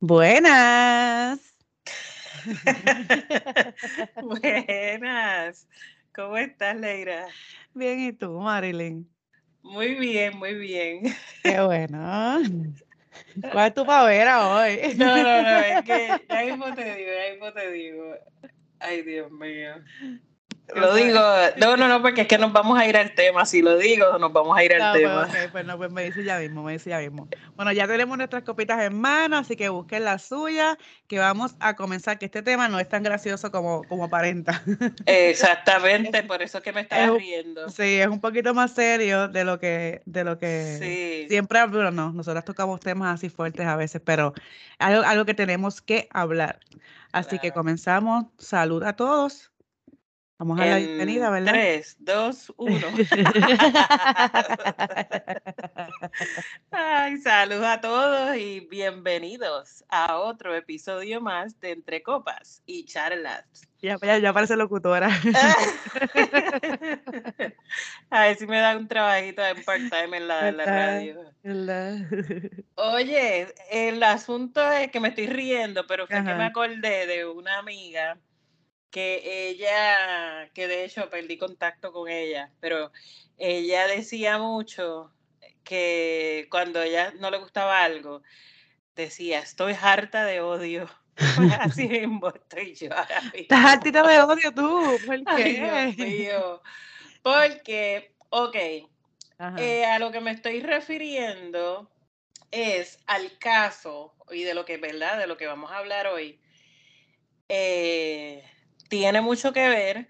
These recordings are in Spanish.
Buenas. Buenas. ¿Cómo estás, Leira? Bien, ¿y tú, Marilyn? Muy bien, muy bien. Qué bueno. ¿Cuál es tu pavera hoy? No, no, no, es que ya mismo te digo, ya mismo te digo. Ay, Dios mío. Lo digo, no, no, no, porque es que nos vamos a ir al tema. Si lo digo, nos vamos a ir al No, tema. pues, ok, pues no, pues me dice ya mismo, me dice ya mismo. Bueno, ya tenemos nuestras copitas en mano, así que busquen la suya, que vamos a comenzar, que este tema no es tan gracioso como, como aparenta. Exactamente, por eso es que me estaba Es riendo. Sí, es un poquito más serio de lo que, de lo que Sí. siempre hablo, no, nosotras tocamos temas así fuertes a veces, pero algo, algo que tenemos que hablar. Así que comenzamos. Salud a todos. Vamos a la En bienvenida, ¿verdad? 3, 2, 1. Ay, saludos a todos y bienvenidos a otro episodio más de Entre Copas y Charlas. ya, ya, ya parece locutora. A ver si me da un trabajito en part-time en la, en la radio. ¿Verdad? Oye, el asunto es que me estoy riendo, pero fue que me acordé de una amiga que ella, que de hecho perdí contacto con ella, pero ella decía mucho que cuando ella no le gustaba algo, decía, estoy harta de odio. Pues así mismo estoy yo ahora mismo. Estás hartita de odio tú. ¿Por Ay, Dios qué? mío. Porque, ok, eh, a lo que me estoy refiriendo es al caso y de lo que, ¿verdad? De lo que vamos a hablar hoy. eh, tiene mucho que ver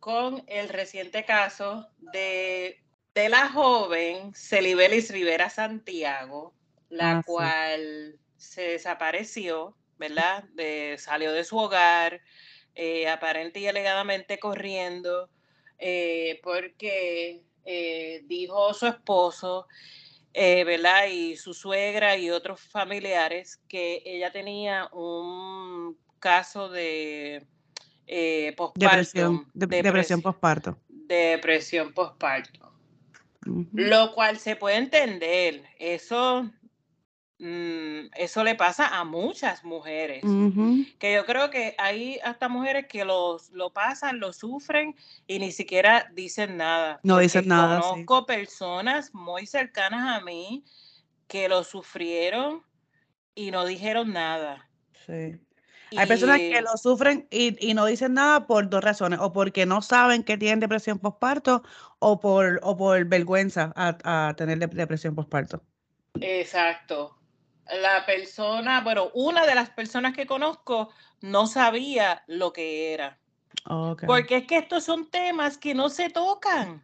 con el reciente caso de, de la joven Celibelis Rivera Santiago, la Ah, sí. cual se desapareció, ¿verdad? De, salió de su hogar, eh, aparente y alegadamente corriendo, eh, porque eh, dijo su esposo, eh, ¿verdad? Y su suegra y otros familiares que ella tenía un caso de eh, Depresión, de- depres- depresión postparto. depresión postparto. Lo cual se puede entender, eso, mm, eso le pasa a muchas mujeres que yo creo que hay hasta mujeres que los, lo pasan, lo sufren y ni siquiera dicen nada. No dicen nada, sí. Conozco personas muy cercanas a mí que lo sufrieron y no dijeron nada. Sí. Hay personas que lo sufren y, y no dicen nada por dos razones, o porque no saben que tienen depresión postparto o por, o por vergüenza a, a tener de- depresión postparto. Exacto. La persona, bueno, una de las personas que conozco no sabía lo que era. Ok. Porque es que estos son temas que no se tocan.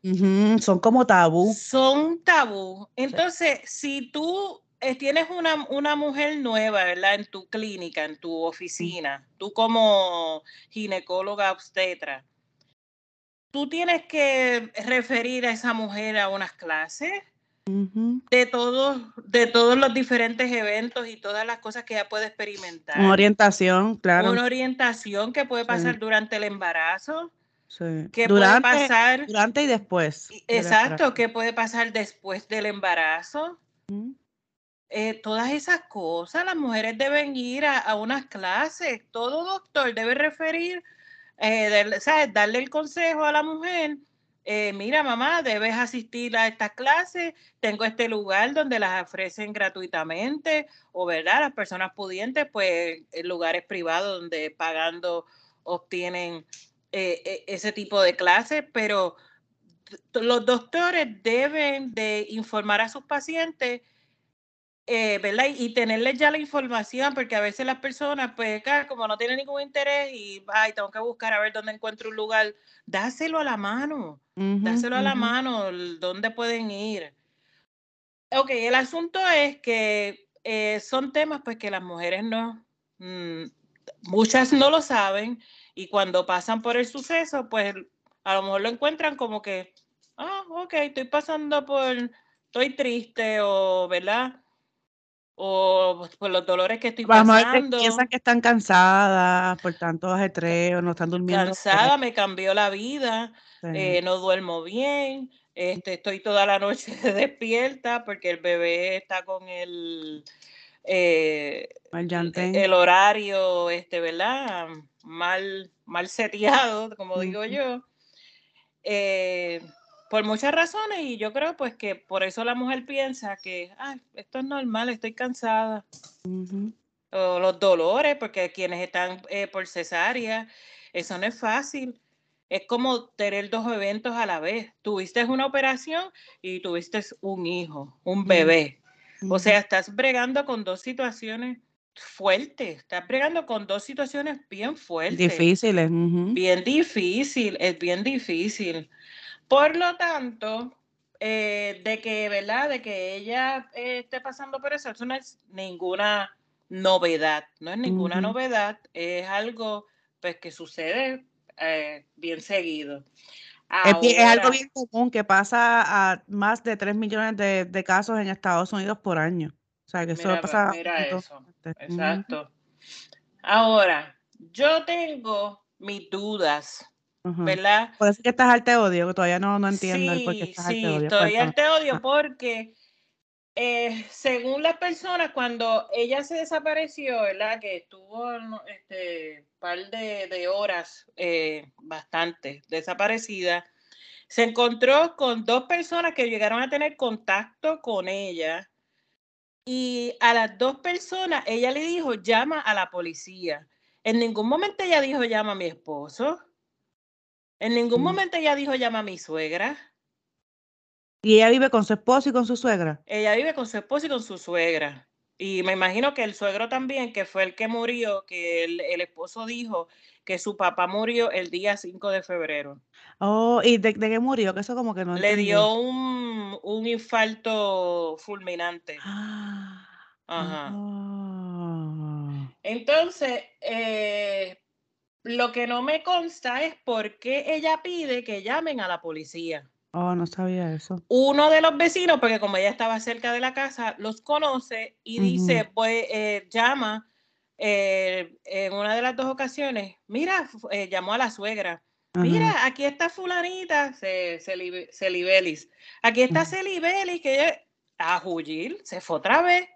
Son como tabú. Son tabú. Entonces, si tú tienes una, una mujer nueva, ¿verdad? En tu clínica, en tu oficina, tú como ginecóloga obstetra, tú tienes que referir a esa mujer a unas clases de todos, de todos los diferentes eventos y todas las cosas que ella puede experimentar. Una orientación, claro. Una orientación que puede Sí. pasar durante el embarazo, sí. que Durante, puede pasar, durante y después. exacto, que puede pasar después del embarazo. Ujú. Eh, todas esas cosas, las mujeres deben ir a, unas clases. Todo doctor debe referir, eh, darle el consejo a la mujer. eh, mira, mamá, debes asistir a estas clases. Tengo este lugar donde las ofrecen gratuitamente, o verdad, las personas pudientes, pues lugares privados donde pagando obtienen eh, eh, ese tipo de clases, pero los doctores deben de informar a sus pacientes eh, ¿verdad? Y, tenerles ya la información, porque a veces las personas, pues, claro, como no tienen ningún interés y, ay, tengo que buscar a ver dónde encuentro un lugar, dáselo a la mano, dáselo a la mano, dónde pueden ir. Ok, el asunto es que eh, son temas, pues, que las mujeres no, mm, muchas no lo saben, y cuando pasan por el suceso, pues, a lo mejor lo encuentran como que, ah, ok, estoy pasando por, estoy triste, o, ¿verdad? O por los dolores que estoy Vamos a ver que pasando. piensan que están cansadas por tanto ajetreo, no están durmiendo. Cansada, me cambió la vida, Sí. eh, no duermo bien, este, estoy toda la noche despierta porque el bebé está con el, eh, el horario, este, ¿verdad? Mal, mal seteado, como digo Ujú. yo. Eh, por muchas razones y yo creo pues que por eso la mujer piensa que "Ay, esto es normal, estoy cansada. O los dolores, porque quienes están eh, por cesárea, eso no es fácil. Es como tener dos eventos a la vez. Tuviste una operación y tuviste un hijo, un bebé. O sea, estás bregando con dos situaciones fuertes. Estás bregando con dos situaciones bien fuertes. Difíciles. Bien difícil, es bien difícil. Por lo tanto, eh, de que, ¿verdad? De que ella eh, esté pasando por eso, eso no es ninguna novedad, no es ninguna novedad, es algo pues que sucede eh, bien seguido. Es, algo bien común que pasa a más de 3 millones de, de casos en Estados Unidos por año. O sea, que eso mira, pasa mira eso, exacto. Ahora, yo tengo mis dudas, ¿verdad? Por eso es que estás al te odio, que todavía no, no entiendo el por qué Sí, estás al te sí, odio. estoy al te odio Ah, porque eh, según las personas, cuando ella se desapareció, ¿verdad? Que estuvo este par de, de horas, eh, bastante desaparecida, se encontró con dos personas que llegaron a tener contacto con ella y a las dos personas ella le dijo, llama a la policía. En ningún momento ella dijo, llama a mi esposo. En ningún momento ella dijo, llama a mi suegra. Y ella vive con su esposo y con su suegra. Ella vive con su esposo y con su suegra. Y me imagino que el suegro también, que fue el que murió, que el, el esposo dijo que su papá murió el día 5 de febrero. Oh, ¿y de, de qué murió? Que eso como que no Le entendí. dio un, un infarto fulminante. Ah, Ajá. ah. Entonces, eh, lo que no me consta es por qué ella pide que llamen a la policía. Oh, no sabía eso. Uno de los vecinos, porque como ella estaba cerca de la casa, los conoce y dice, pues eh, llama eh, en una de las dos ocasiones, mira, eh, llamó a la suegra. Ajá. Mira, aquí está fulanita, Ce- Celi- Celibelis. Aquí está. Celibelis, que ella- a Juyil se fue otra vez.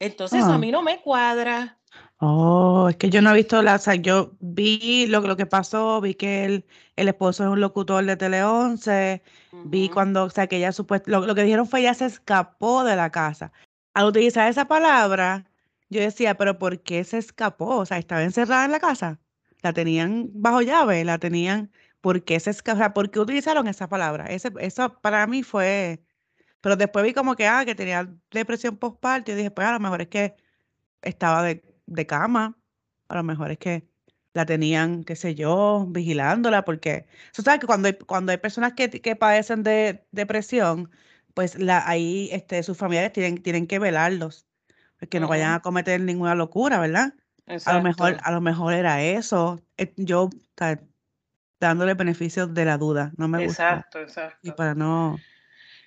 Entonces eso Ah. a mí no me cuadra. Oh, es que yo no he visto la, o sea, yo vi lo, lo que pasó, vi que el, el esposo es un locutor de Tele 11, vi cuando, o sea, que ella supuest, lo, lo que dijeron fue ella se escapó de la casa. Al utilizar esa palabra, yo decía, pero ¿por qué se escapó? O sea, estaba encerrada en la casa, la tenían bajo llave, la tenían, ¿por qué se escapó? O sea, ¿por qué utilizaron esa palabra? Ese, eso para mí fue, pero después vi como que, ah, que tenía depresión postparto, y dije, pues a lo mejor es que estaba de, de cama, a lo mejor es que la tenían, qué sé yo, vigilándola, porque tú sabes que cuando hay, cuando hay personas que, que padecen de depresión, pues la, ahí este, sus familiares tienen, tienen que velarlos, pues, que no vayan a cometer ninguna locura, ¿verdad? A lo mejor, a lo mejor era eso. eh, Yo o sea, dándole beneficios de la duda, no me gusta. Exacto, Y exacto. para no,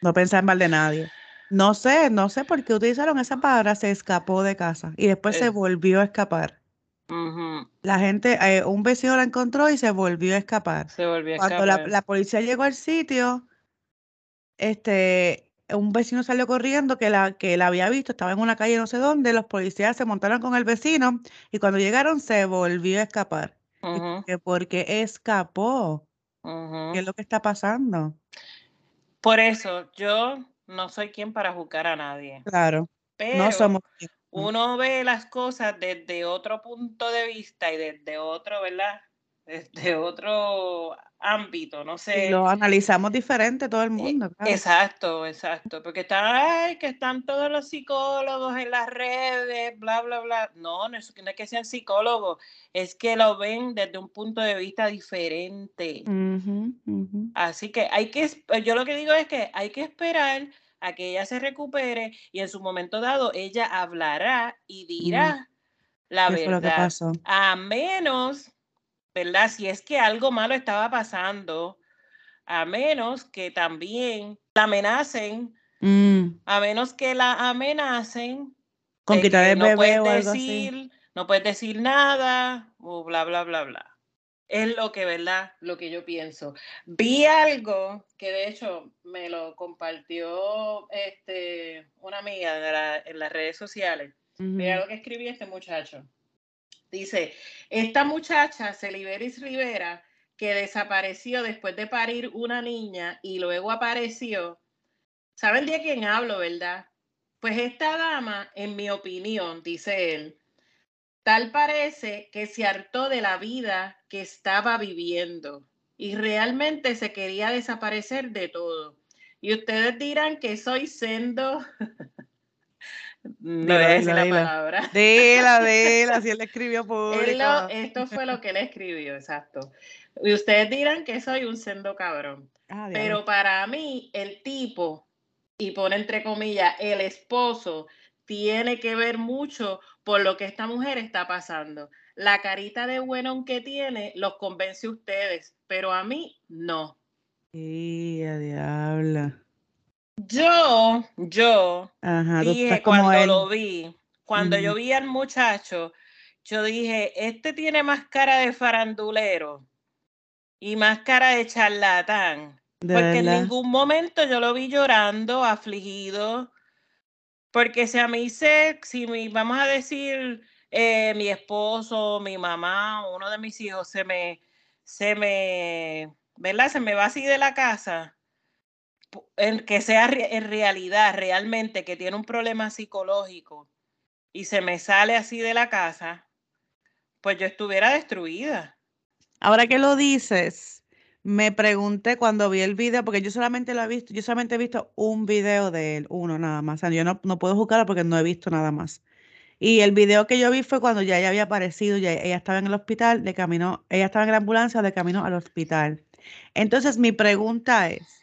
no pensar mal de nadie. No sé, no sé por qué utilizaron esa palabra, se escapó de casa y después se Eh, volvió a escapar. La gente, eh, un vecino la encontró y se volvió a escapar. Se volvió a Cuando la, escapar. la policía llegó al sitio, este, un vecino salió corriendo que la, que la había visto, estaba en una calle no sé dónde, los policías se montaron con el vecino y cuando llegaron se volvió a escapar. Que porque escapó, ¿qué es lo que está pasando? Por eso yo no soy quien para juzgar a nadie, Claro, no pero somos quien- uno ve las cosas desde otro punto de vista y desde otro, ¿verdad? Desde otro ámbito, no y sé. lo analizamos diferente todo el Eh, mundo, claro. exacto, exacto, porque están, ay, que están todos los psicólogos en las redes, bla, bla, bla. No, no es, no es que sean psicólogos, es que lo ven desde un punto de vista diferente. Así que hay que, yo lo que digo es que hay que esperar a que ella se recupere y en su momento dado ella hablará y Mm, dirá la ¿Qué fue lo que verdad. pasó? A menos, ¿verdad? Si es que algo malo estaba pasando, a menos que también la amenacen Mm, a menos que la amenacen Con quitar el no bebé puedes o algo así. decir, no puedes decir nada, o bla, bla, bla, bla. Es lo que, ¿verdad? Lo que yo pienso. Vi algo que de hecho me lo compartió este, una amiga de la- en las redes sociales. Mira Ujú. lo que escribí este muchacho. Dice, esta muchacha, Celiberis Rivera, que desapareció después de parir una niña y luego apareció. ¿Saben de quién hablo, verdad? Pues esta dama, en mi opinión, dice él, tal parece que se hartó de la vida que estaba viviendo y realmente se quería desaparecer de todo. Y ustedes dirán que soy sendo. No Dilo, voy a decir la palabra. Dila, dila, si él escribió Él público. lo- esto fue lo que él escribió, exacto. Y ustedes dirán que soy un sendo cabrón. Ah. Pero para mí, el tipo, y pone entre comillas, el esposo, tiene que ver mucho por lo que esta mujer está pasando. La carita de bueno que tiene los convence a ustedes, pero a mí no. A diabla. Yo, yo Ajá, dije cuando él. lo vi, cuando yo vi al muchacho, yo dije, este tiene más cara de farandulero y más cara de charlatán. De Porque en ningún momento yo lo vi llorando, afligido. Porque si a mí se, si mi, vamos a decir, eh, mi esposo, mi mamá, uno de mis hijos se me, se me, ¿verdad? Se me va así de la casa, en que sea en realidad, realmente, que tiene un problema psicológico y se me sale así de la casa, pues yo estuviera destruida. Ahora que lo dices, me pregunté cuando vi el video, porque yo solamente lo he visto, yo solamente he visto un video de él, uno nada más. Yo no, no puedo juzgarlo porque no he visto nada más. Y el video que yo vi fue cuando ya ella había aparecido, ya ella estaba en el hospital, de camino, ella estaba en la ambulancia de camino al hospital. Entonces, mi pregunta es,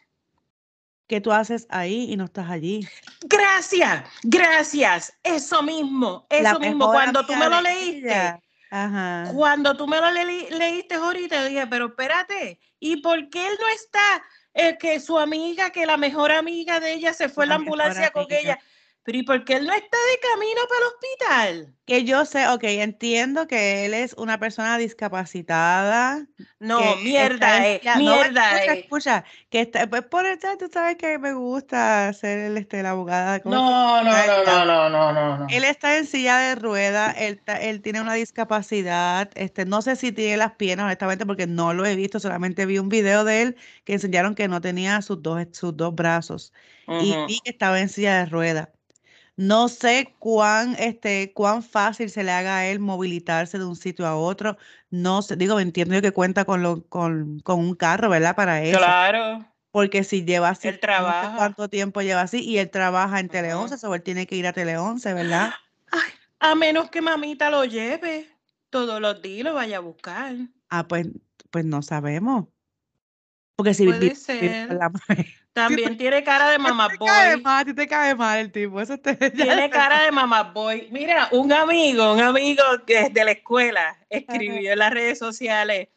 ¿qué tú haces ahí y no estás allí? Gracias, gracias, eso mismo, La eso mismo, cuando tú me lo leíste. Ajá. Cuando tú me lo le- leíste ahorita, yo dije, pero espérate, ¿y por qué él no está? Eh, que su amiga, que la mejor amiga de ella se fue en la ambulancia con amiga. ella. Pero ¿y por qué él no está de camino para el hospital? Que yo sé, ok, entiendo que él es una persona discapacitada, No, mierda, eh, no, mierda, escucha, eh. escucha, que está, pues por eso tú sabes que me gusta ser el, este, la abogada. ¿cómo es que No, no, no, no, no, no, no, no. Él está en silla de ruedas, él, él tiene una discapacidad, este, no sé si tiene las piernas, honestamente, porque no lo he visto, solamente vi un video de él que enseñaron que no tenía sus dos, sus dos brazos y que estaba en silla de ruedas. No sé cuán, este, cuán fácil se le haga a él movilizarse de un sitio a otro. No sé, digo, entiendo yo que cuenta con, lo, con, con un carro, ¿verdad? Para eso. Claro, Porque si lleva así, él no sé trabaja. cuánto tiempo lleva así, y él trabaja en Tele Ujú. 11, o él tiene que ir a Tele 11, ¿verdad? Ay, a menos que mamita lo lleve todos los días y lo vaya a buscar. Ah, pues, pues no sabemos. Porque si Puede ser. la madre. También tiene cara de mamá te cae boy. mal, ti te cae mal el tipo. Eso te, Tiene cara de mamá boy. Mira, un amigo, un amigo que de la escuela, escribió en las redes sociales.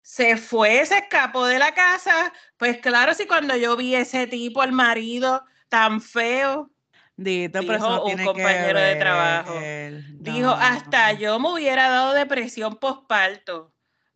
Se fue, se escapó de la casa. Pues claro, si cuando yo vi ese tipo, el marido tan feo, Dito, pero eso Dijo no un compañero de trabajo. dijo, No, hasta yo me hubiera dado depresión postparto.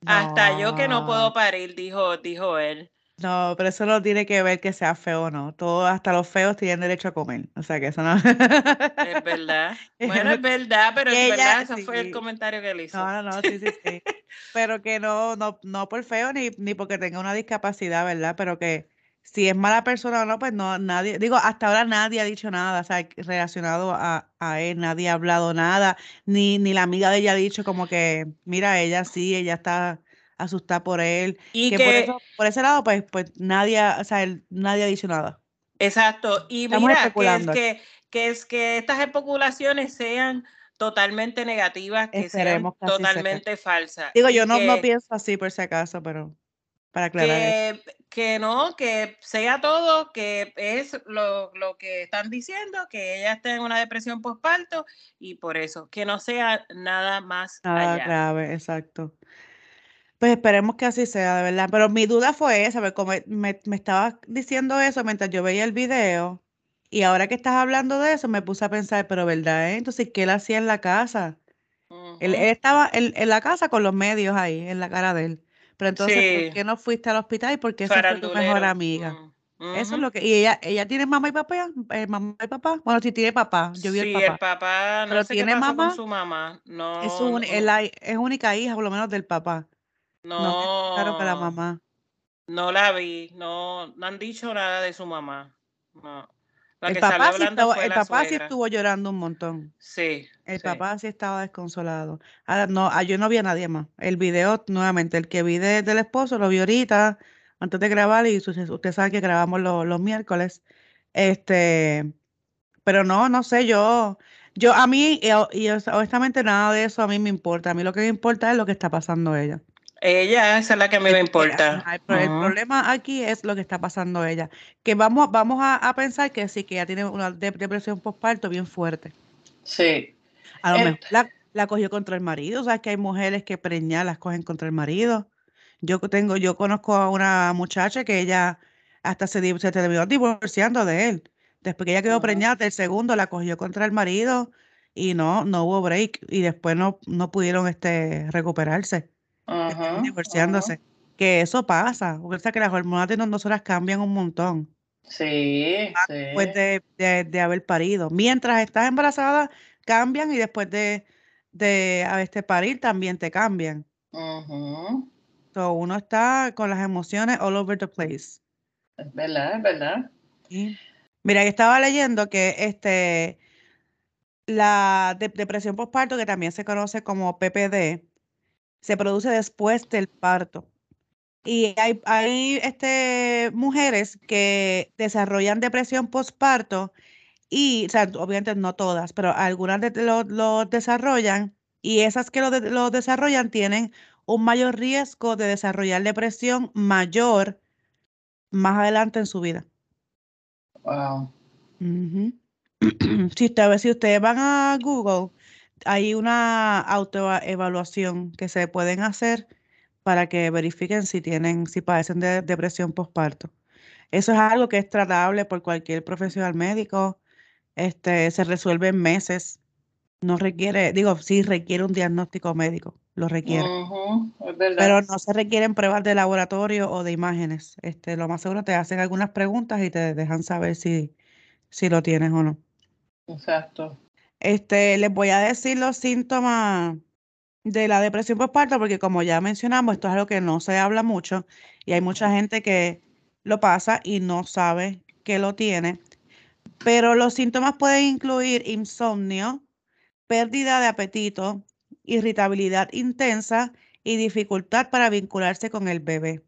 Hasta yo que no puedo parir, dijo, dijo él. No, pero eso no tiene que ver que sea feo o no. Todo, hasta los feos tienen derecho a comer. O sea que eso no. Es verdad. Bueno, es verdad, pero es Ella, verdad, ese fue el comentario que él hizo. No, no, no, sí, sí, sí. Pero que no, no, no por feo ni, ni porque tenga una discapacidad, ¿verdad? Pero que si es mala persona o no, pues no, nadie, digo, hasta ahora nadie ha dicho nada, o sea, relacionado a, a él, nadie ha hablado nada, ni, ni la amiga de ella ha dicho como que, mira, ella sí, ella está asustada por él, Y que que, por eso, por ese lado, pues, pues nadie, o sea, él- nadie ha dicho nada. exacto, y Estamos mira, que es que, que es que estas especulaciones sean totalmente negativas, que sean Esperemos que así sea. totalmente falsas. Digo, yo no, no pienso así por si acaso, pero para aclarar eso. que, que no, que sea todo, que es lo, lo que están diciendo, que ella está en una depresión postparto y por eso, que no sea nada más Nada allá. grave, exacto. Pues esperemos que así sea, de verdad. Pero mi duda fue esa, porque como me, me estaba diciendo eso mientras yo veía el video, y ahora que estás hablando de eso, me puse a pensar, pero ¿verdad? eh? Entonces, ¿qué él hacía en la casa? Él, él estaba en, en la casa con los medios ahí, en la cara de él. Pero entonces, ¿por Sí, qué no fuiste al hospital y por qué fue tu mejor amiga? Mm, Eso es lo que... ¿Y ella, ella tiene mamá y papá? Eh, ¿Mamá y papá? Bueno, sí tiene papá, yo vi el Sí, papá. el papá, no ¿Pero sé qué tiene con mamá? su mamá. No, es no, la, es única hija, por lo menos del papá. No me contaron de la no, mamá. no la vi. No, no han dicho nada de su mamá. No. La El que papá sí estaba, el papá estuvo llorando un montón. Sí, El sí. papá sí estaba desconsolado. Ahora no, ah, yo no vi a nadie más. El video, nuevamente, el que vi de- del esposo, lo vi ahorita, antes de grabar, y usted, sabe que grabamos lo- los miércoles. Este, pero no, no sé, yo, yo a mí, y, o- y, honestamente nada de eso a mí me importa. A mí lo que me importa es lo que está pasando ella. Ella, esa es la que me El, importa. el el problema aquí es lo que está pasando ella. Que vamos, vamos a, a pensar que sí, que ella tiene una de- depresión postparto bien fuerte. Sí. A lo Eh, mejor la, la cogió contra el marido. Sabes que hay mujeres que preñadas las cogen contra el marido. Yo tengo, yo conozco a una muchacha que ella hasta se, terminó divorciando de él. Después que ella quedó preñada del segundo, la cogió contra el marido y no, no hubo break. Y después no, no pudieron este, recuperarse. Ujú, divorciándose. Que eso pasa. Porque sabes que las hormonas de nosotras cambian un montón Sí, después sí. de, de- de haber parido. Mientras estás embarazada, cambian y después de, de a este parir también te cambian. So, uno está con las emociones all over the place. Es verdad, es verdad. ¿sí? Mira, yo estaba leyendo que este, la de- depresión postparto, que también se conoce como PPD, se produce después del parto. Y hay, hay este, mujeres que desarrollan depresión postparto y, o sea, obviamente no todas, pero algunas de- lo, lo desarrollan y esas que lo, de- lo desarrollan tienen un mayor riesgo de desarrollar depresión mayor más adelante en su vida. Wow. Ujú. Si ustedes, si ustedes van a Google, hay una autoevaluación que se pueden hacer para que verifiquen si tienen, si padecen de depresión postparto. Eso es algo que es tratable por cualquier profesional médico. Este, se resuelve en meses. No requiere, digo, sí requiere un diagnóstico médico, lo requiere. Es. Pero no se requieren pruebas de laboratorio o de imágenes. Este, lo más seguro te hacen algunas preguntas y te dejan saber si, si lo tienes o no. Exacto. Este, les voy a decir los síntomas de la depresión postparto porque como ya mencionamos, esto es algo que no se habla mucho y hay mucha gente que lo pasa y no sabe que lo tiene. Pero los síntomas pueden incluir insomnio, pérdida de apetito, irritabilidad intensa y dificultad para vincularse con el bebé.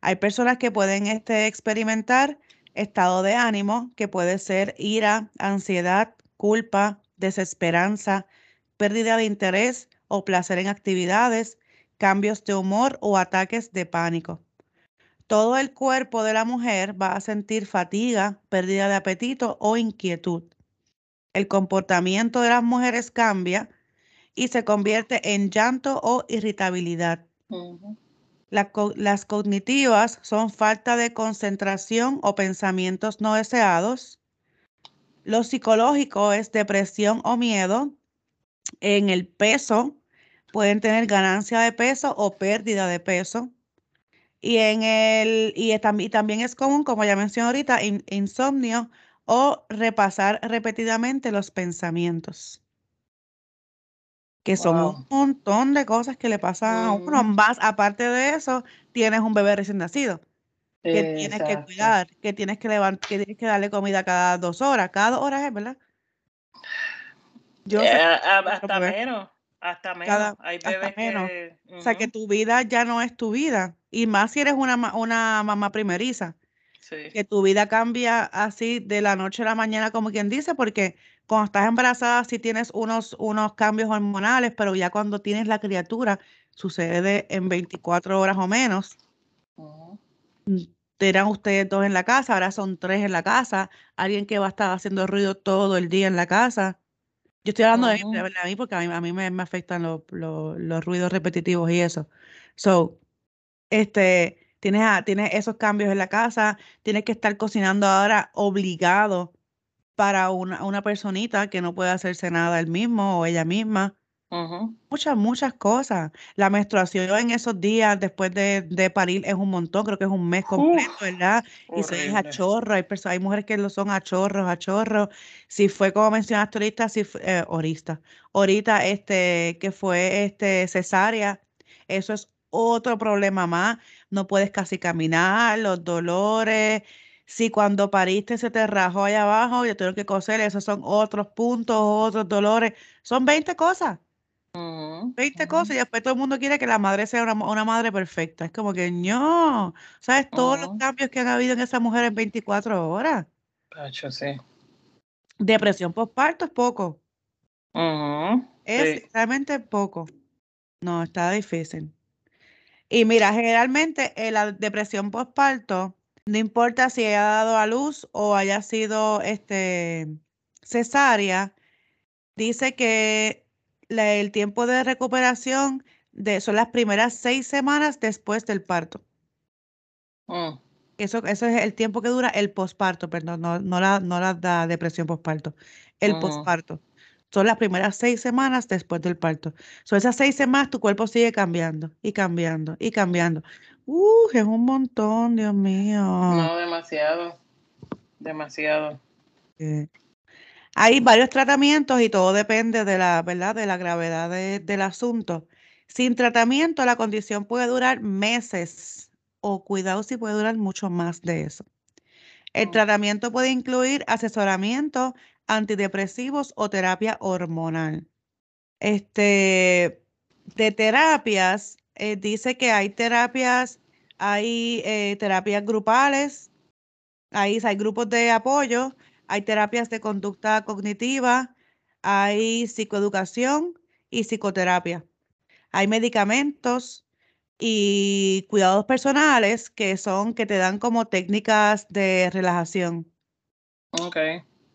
Hay personas que pueden este, experimentar estado de ánimo, que puede ser ira, ansiedad, culpa, desesperanza, pérdida de interés o placer en actividades, cambios de humor o ataques de pánico. Todo el cuerpo de la mujer va a sentir fatiga, pérdida de apetito o inquietud. El comportamiento de las mujeres cambia y se convierte en llanto o irritabilidad. Ujú. La co- las cognitivas son falta de concentración o pensamientos no deseados. Lo psicológico es depresión o miedo. En el peso pueden tener ganancia de peso o pérdida de peso. Y en el y, también es común, como ya mencioné ahorita, in- insomnio o repasar repetidamente los pensamientos, que son un montón de cosas que le pasan a uno. Ujú. Más aparte de eso, tienes un bebé recién nacido que tienes que cuidar, que tienes que levantar, que tienes que darle comida cada dos horas, cada dos horas es, ¿verdad? Yo Eh, sé a- hasta menos, hasta menos. cada, Hay hasta bebés menos. que... O sea, que tu vida ya no es tu vida. Y más si eres una, una mamá primeriza. Sí. que tu vida cambia así de la noche a la mañana, como quien dice, porque cuando estás embarazada sí tienes unos, unos cambios hormonales, pero ya cuando tienes la criatura sucede en 24 horas o menos. Eran ustedes dos en la casa, ahora son tres en la casa, alguien que va a estar haciendo ruido todo el día en la casa. Yo estoy hablando de mí, Ujú. de mí porque a mí, a mí me, me afectan los, los, los ruidos repetitivos y eso. So, este, tienes, a- tienes esos cambios en la casa, tienes que estar cocinando ahora obligado para una, una personita que no puede hacerse nada él mismo o ella misma. Muchas, muchas cosas. La menstruación en esos días después de, de parir es un montón, creo que es un mes completo, Uf, ¿verdad? Y se es a chorro, hay personas, hay mujeres que lo son a chorros, a chorros. Si fue como mencionaste ahorita, si fue, eh, ahorita, ahorita, este, que fue este cesárea, eso es otro problema más. No puedes casi caminar, los dolores. Si cuando pariste se te rajó allá abajo y te tuvieron que coser, esos son otros puntos, otros dolores. Son 20 cosas. Ujú, 20 ujú, cosas y después todo el mundo quiere que la madre sea una, una madre perfecta. Es como que no, ¿sabes? Todos los cambios que han habido en esa mujer en 24 horas. Tacho, sí. Depresión postparto es poco, es sí. realmente poco. No, está difícil. Y mira, generalmente eh, la depresión postparto, no importa si haya dado a luz o haya sido este, cesárea, dice que la- el tiempo de recuperación de, son las primeras seis semanas después del parto. Mm, Eso, eso es el tiempo que dura el posparto, perdón, no, no la, no la da depresión posparto, el ujú. posparto. Son las primeras seis semanas después del parto. Son esas seis semanas tu cuerpo sigue cambiando y cambiando y cambiando. Uh, es un montón, Dios mío. No, demasiado. Demasiado. Eh, Hay varios tratamientos y todo depende de la, ¿verdad? De la gravedad de- del asunto. Sin tratamiento, la condición puede durar meses o cuidado si puede durar mucho más de eso. El tratamiento puede incluir asesoramiento, antidepresivos o terapia hormonal. Este, de terapias, eh, dice que hay terapias, hay eh, terapias grupales, hay, hay grupos de apoyo, hay terapias de conducta cognitiva, hay psicoeducación y psicoterapia. Hay medicamentos y cuidados personales que son, que te dan como técnicas de relajación Ok.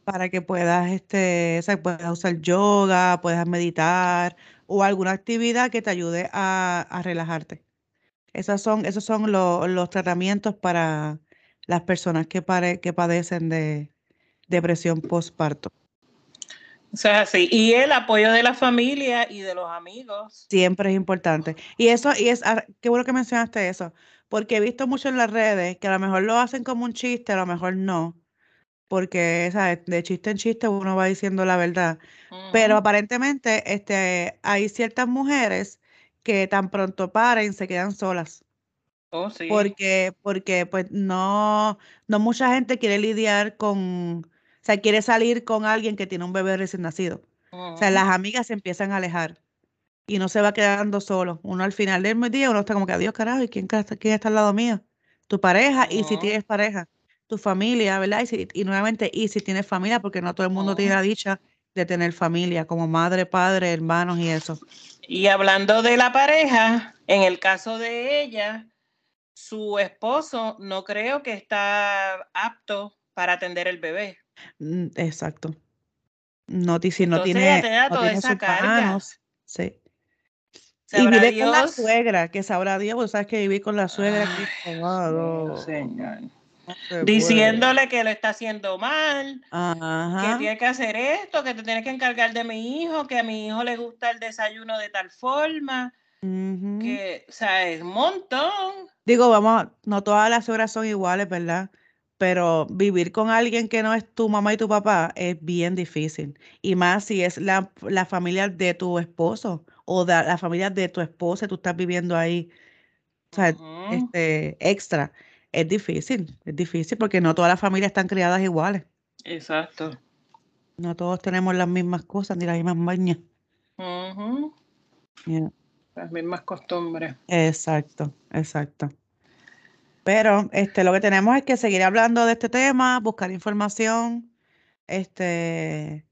para que puedas, este, o sea, puedas usar yoga, puedas meditar o alguna actividad que te ayude a, a relajarte. Esas son, esos son lo- los tratamientos para las personas que, pare- que padecen de depresión postparto. O sea, así. Y el apoyo de la familia y de los amigos. Siempre es importante. Y eso, y es, ah, qué bueno que mencionaste eso, porque he visto mucho en las redes que a lo mejor lo hacen como un chiste, a lo mejor no, porque, ¿sabes? De chiste en chiste uno va diciendo la verdad. Pero aparentemente, este, hay ciertas mujeres que tan pronto paren se quedan solas. Oh, sí. Porque, porque pues no, no mucha gente quiere lidiar con, sea, quiere salir con alguien que tiene un bebé recién nacido. O sea, las amigas se empiezan a alejar y no se va quedando solo. Uno al final del día, uno está como que, adiós, carajo, ¿y quién, quién está al lado mío? Tu pareja, y si Ujú. tienes pareja, tu familia, ¿verdad? Y, si- y nuevamente, y si tienes familia, porque no todo el mundo tiene Ujú. la dicha de tener familia, como madre, padre, hermanos y eso. Y hablando de la pareja, en el caso de ella, su esposo no creo que está apto para atender el bebé. Mm, Exacto. No, ti- si no Entonces tiene, no toda tiene esa sus carga. manos, sí. Y Sabrá vive con la Dios. suegra, que sabrá Dios, porque sabes que vivir con la suegra, mío, señor. Diciéndole que lo está haciendo mal, que Ajá. tiene que hacer esto, que te tienes que encargar de mi hijo, que a mi hijo le gusta el desayuno de tal forma, ujú. que, o sea, es un montón. Digo, vamos, no todas las suegras son iguales, ¿verdad? Pero vivir con alguien que no es tu mamá y tu papá es bien difícil. Y más si es la, la familia de tu esposo o de la familia de tu esposa, tú estás viviendo ahí, o sea, este, extra. Es difícil, es difícil porque no todas las familias están criadas iguales. Exacto. No todos tenemos las mismas cosas ni las mismas mañas. Yeah. Las mismas costumbres. Exacto, exacto. Pero este, lo que tenemos es que seguir hablando de este tema, buscar información, este,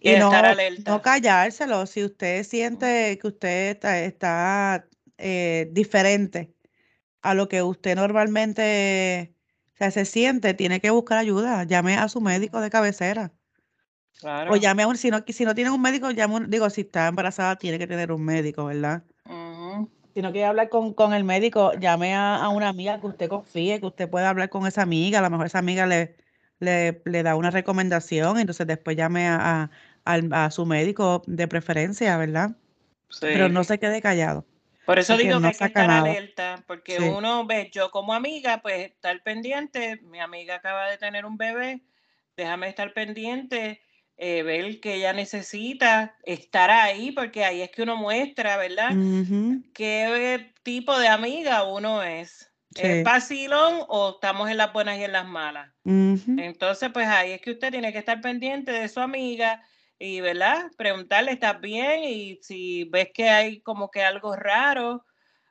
Y y estar no, alerta. no callárselo. Si usted siente que usted está, está, eh, diferente a lo que usted normalmente o sea, se siente, tiene que buscar ayuda. Llame a su médico de cabecera. O Claro. llame a un, si no, si no tiene un médico, llame un- digo, si está embarazada, tiene que tener un médico, ¿verdad? Si no quiere hablar con, con el médico, llame a, a una amiga que usted confíe, que usted pueda hablar con esa amiga. A lo mejor esa amiga le, le, le da una recomendación, entonces después llame a, a, a su médico de preferencia, ¿verdad? Pero no se quede callado, Por eso porque digo que no hay que saca estar nada. alerta, porque Sí. uno ve, yo como amiga, pues estar pendiente, mi amiga acaba de tener un bebé, déjame estar pendiente, eh, ver que ella necesita, estar ahí, porque ahí es que uno muestra, ¿verdad? ¿Qué tipo de amiga uno es? ¿Es vacilón o estamos en las buenas y en las malas? Entonces, pues ahí es que usted tiene que estar pendiente de su amiga y, ¿verdad? Preguntarle, ¿estás bien? Y si ves que hay como que algo raro,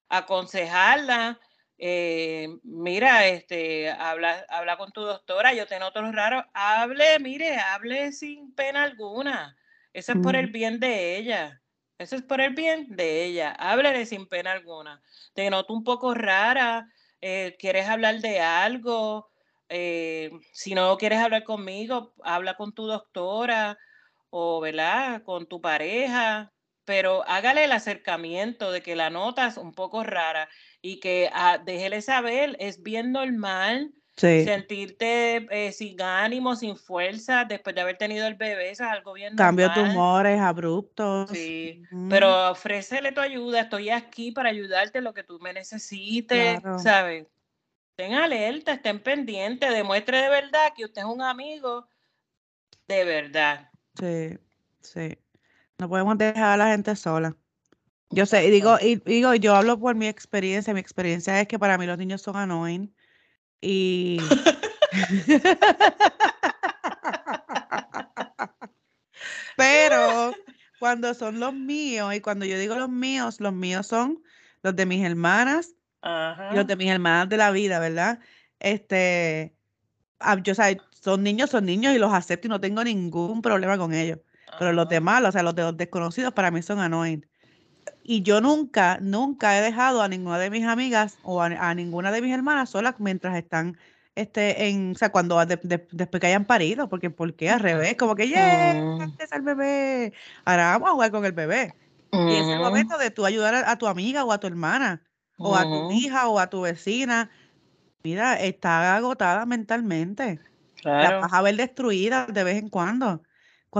aconsejarla. Eh, mira, este, habla, habla con tu doctora, yo te noto lo raro. Hable, mire, hable sin pena alguna. Eso es por el ujú. bien de ella. Eso es por el bien de ella. Háblele sin pena alguna. Te noto un poco rara. eh, ¿Quieres hablar de algo? Eh, si no quieres hablar conmigo, habla con tu doctora o, ¿verdad? Con tu pareja, pero hágale el acercamiento de que la notas un poco rara y que ah, déjele saber, es bien normal Sí. sentirte eh, sin ánimo, sin fuerza después de haber tenido el bebé, eso es algo bien Cambio de normal. humores abruptos. Sí, pero ofrécele tu ayuda, estoy aquí para ayudarte lo que tú me necesites, Claro. ¿sabes? Estén alerta, estén pendientes, demuestre de verdad que usted es un amigo de verdad. Sí, sí. No podemos dejar a la gente sola. Yo sé, y digo, y digo, yo hablo por mi experiencia. Mi experiencia es que para mí los niños son annoying. Y pero cuando son los míos, y cuando yo digo los míos, los míos son los de mis hermanas y los Ajá. de mis hermanas de la vida, ¿verdad? Este, ah, yo, o sea, son niños, son niños y los acepto y no tengo ningún problema con ellos. Pero los demás, o sea, los de los desconocidos para mí son annoying. Y yo nunca, nunca he dejado a ninguna de mis amigas o a, a ninguna de mis hermanas solas mientras están, este, en, o sea, cuando de- de- después que hayan parido, porque ¿por qué? Al revés, como que, ¡yeah! Mm, ¡Es el bebé! Ahora vamos a jugar con el bebé. Y es el ujú, momento de tú ayudar a, a tu amiga o a tu hermana, o a tu hija o a tu vecina. Mira, está agotada mentalmente. La vas a ver destruida de vez en cuando.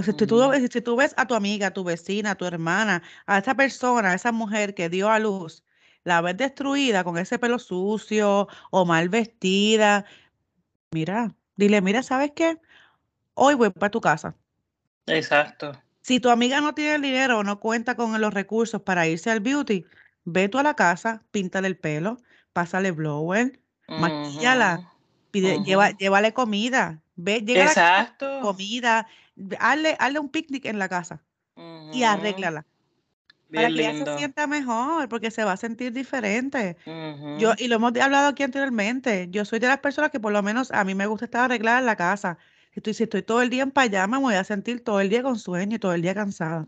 Si tú, si tú ves a tu amiga, a tu vecina, a tu hermana, a esa persona, a esa mujer que dio a luz, la ves destruida con ese pelo sucio o mal vestida, mira, dile, mira, ¿sabes qué? Hoy voy para tu casa. Exacto. Si tu amiga no tiene el dinero o no cuenta con los recursos para irse al beauty, ve tú a la casa, píntale el pelo, pásale blower, maquíllala, ujú, pide, lleva, llévale comida, ve, llega a la Exacto. comida, hazle, hazle un picnic en la casa y arréglala para Bien que ella se sienta mejor, porque se va a sentir diferente. Yo, y lo hemos hablado aquí anteriormente, yo soy de las personas que por lo menos a mí me gusta estar arreglada en la casa. Si estoy, si estoy todo el día en pijama, me voy a sentir todo el día con sueño y todo el día cansada.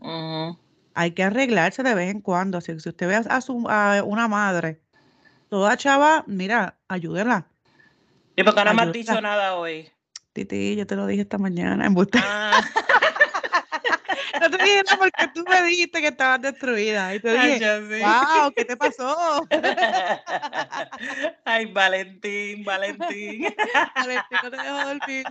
Hay que arreglarse de vez en cuando. Si, si usted ve a, su, a una madre, toda chava, mira, ayúdela, ¿Y por qué no me has dicho nada hoy? Titi, yo te lo dije esta mañana, embuste. Ah, No te dije nada porque tú me dijiste que estabas destruida. Y te ay, dije, sí. wow, ¿qué te pasó? Ay, Valentín, Valentín. Valentín, no te dejo dormir.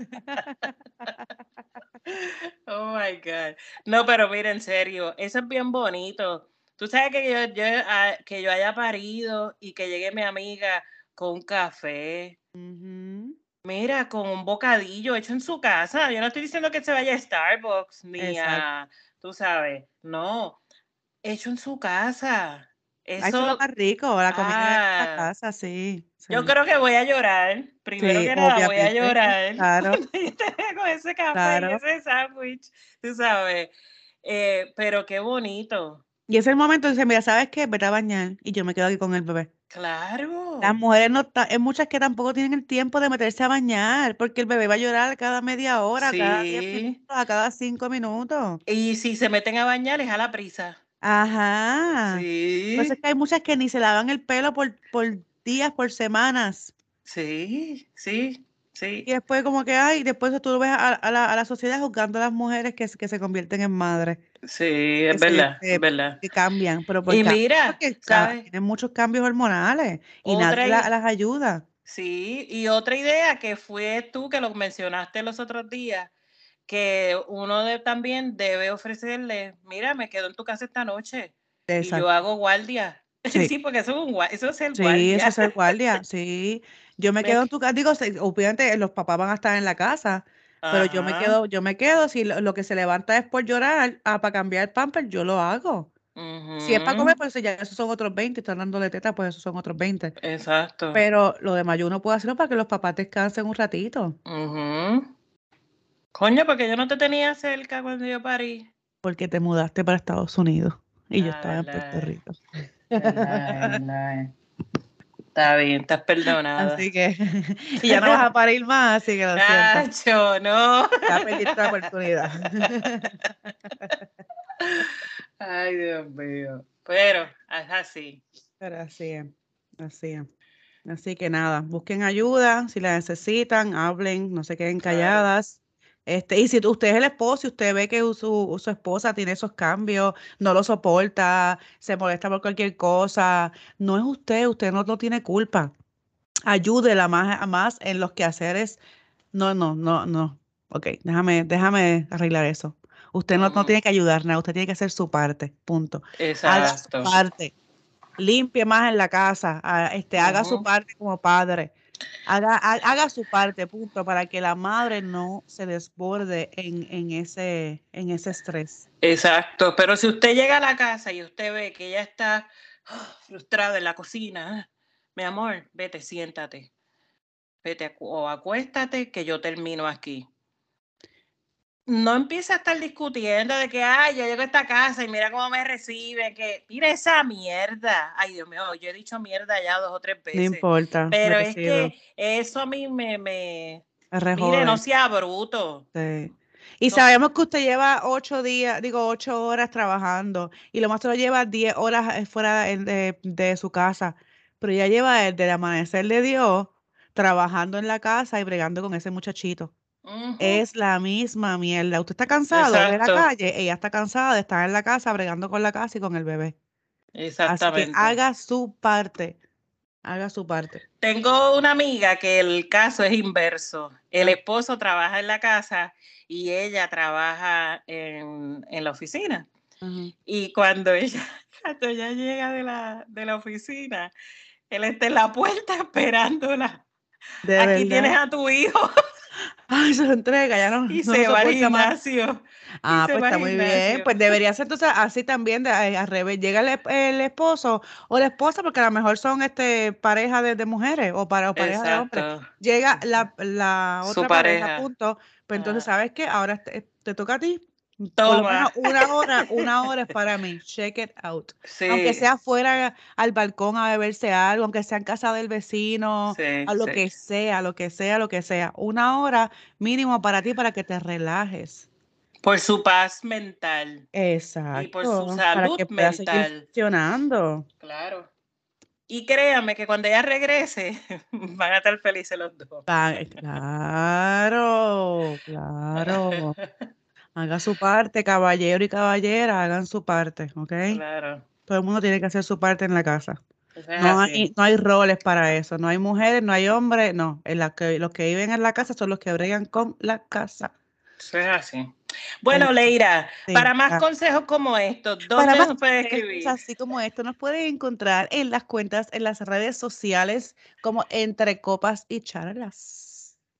Oh my God. No, pero mira, en serio, eso es bien bonito. Tú sabes que yo, yo, ah, que yo haya parido y que llegue mi amiga con un café, Ujú, mira, con un bocadillo hecho en su casa. Yo no estoy diciendo que se vaya a Starbucks ni Exacto. a, tú sabes, no, hecho en su casa. Eso es lo más rico, la comida de la ah, casa, sí, yo creo que voy a llorar. Primero Sí, que nada, voy a llorar Claro, con ese café y claro. ese sándwich, tú sabes. Eh, pero qué bonito. Y es el momento de decir, mira, ¿sabes qué? Vete a bañar y yo me quedo aquí con el bebé. Las Claro. mujeres no, hay muchas que tampoco tienen el tiempo de meterse a bañar porque el bebé va a llorar cada media hora, cada 10 Sí. minutos, a cada 5 minutos. Y si se meten a bañar, es a la prisa. Ajá. Sí. que hay muchas que ni se lavan el pelo por, por días, por semanas. Sí, sí. Sí. Y después como que, ay, después tú ves a, a la, a la sociedad juzgando a las mujeres que, que se convierten en madres, Sí, es verdad, es verdad. que cambian, pero por Y cambian mira, porque ¿sabes? tienen muchos cambios hormonales y Otra nadie la- las ayuda. Sí, y otra idea que fue tú que lo mencionaste los otros días, que uno de, también debe ofrecerle, mira, me quedo en tu casa esta noche y yo hago guardia. Sí. Sí, porque eso es, un, eso es el Sí, guardia. eso es ser guardia, sí. Yo me Me quedo en tu casa, digo, obviamente los papás van a estar en la casa, pero yo me quedo, yo me quedo, si lo, lo que se levanta es por llorar, ah, para cambiar el pamper, yo lo hago. Si es para comer, pues ya esos son otros 20, están dándole teta, pues esos son otros 20. Exacto. Pero lo demás yo no puedo hacerlo para que los papás descansen un ratito. Coño, porque yo no te tenía cerca cuando yo parí. porque te mudaste para Estados Unidos y yo Ah, estaba en Puerto. Rico. Es. Está bien, estás perdonada. Así que, y ya no vas a parir más, así que lo. Nacho, no. Ya perdiste la oportunidad. Ay, Dios mío. Pero es así. Pero así es, así es. Así que nada, busquen ayuda, si la necesitan, hablen, no se queden calladas. Este, y si usted es el esposo y usted ve que su, su esposa tiene esos cambios, no lo soporta, se molesta por cualquier cosa, no es usted, usted no, no tiene culpa. Ayúdela más, más en los quehaceres. No, no, no, no. Ok, déjame, déjame arreglar eso. Usted no, no tiene que ayudar nada, usted tiene que hacer su parte, punto. Haga su Exacto. parte. Limpie más en la casa. ah, Este, haga su parte como padre. Haga, ha- haga su parte, punto, para que la madre no se desborde en, en ese, en ese estrés. Exacto. Pero si usted llega a la casa y usted ve que ella está ah, frustrada en la cocina, ah, mi amor, vete, siéntate. Vete o acuéstate que yo termino aquí. No empieza a estar discutiendo de que, ay, yo llego a esta casa y mira cómo me reciben, que mira esa mierda. Ay, Dios mío, yo he dicho mierda ya dos o tres No veces. importa. Pero es que eso a mí me, me, mire, no sea bruto. sí. Y No, sabemos que usted lleva ocho días, digo, ocho horas trabajando y lo más lo lleva diez horas eh, fuera de su casa, pero ya lleva desde el amanecer de Dios trabajando en la casa y bregando con ese muchachito. Es la misma mierda. Usted está cansado de la exacto, calle, ella está cansada de estar en la casa bregando con la casa y con el bebé. Así que exactamente. haga su parte, haga su parte. Tengo una amiga que el caso es inverso. El Ah, esposo trabaja en la casa y ella trabaja en, en la oficina. Y cuando ella, cuando ella llega de la, de la oficina, él está en la puerta esperándola. De Aquí tienes a tu hijo Ay, se lo entrega, ya no, y no se va al gimnasio. Ah, pues está muy bien. Pues debería ser entonces así también, de, eh, al revés. Llega el, esp- el esposo o la esposa, porque a lo mejor son este pareja de, de mujeres o, para, o pareja de hombres. Llega la, la Su otra pareja, pareja. punto. Pues entonces, Ah, ¿sabes qué? Ahora te, te toca a ti. Toma. una hora, una hora es para mí. Check it out. Aunque Sí, sea fuera al balcón a beberse algo, aunque sea en casa del vecino, sí, a lo sí. que sea, lo que sea, lo que sea. Una hora mínimo para ti para que te relajes. Por su paz mental y por su Exacto, para salud que seguir mental. funcionando. Claro. Y créame que cuando ella regrese, van a estar felices los dos. Claro, claro. Haga su parte, caballero y caballera, hagan su parte, ¿ok? Claro. Todo el mundo tiene que hacer su parte en la casa. Es No hay, no hay roles para eso, no hay mujeres, no hay hombres, no. En la que, los que viven en la casa son los que bregan con la casa. Eso es así. Bueno, Leira, sí, para más ah. consejos como estos, Para ¿dónde más nos puede consejos escribir? así como esto, nos pueden encontrar en las cuentas, en las redes sociales, como Entre Copas y Charlas.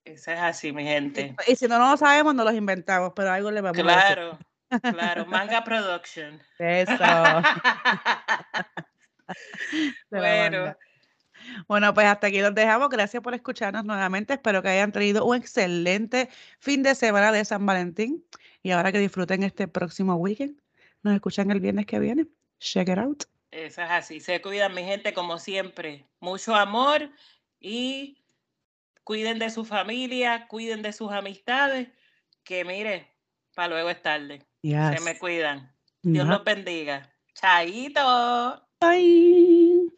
Eso es así, mi gente. y si no, no lo sabemos, no los inventamos, pero algo le vamos a decir. Claro, claro. Manga Production. Eso, Bueno. Bueno, pues hasta aquí los dejamos. Gracias por escucharnos nuevamente. Espero que hayan tenido un excelente fin de semana de San Valentín. Y ahora que disfruten este próximo weekend, nos escuchan el viernes que viene. Check it out. eso es así. Se cuidan, mi gente, como siempre. Mucho amor y cuiden de su familia, cuiden de sus amistades, que mire, para luego es tarde. Se me cuidan. Dios los bendiga. Chaito. Bye.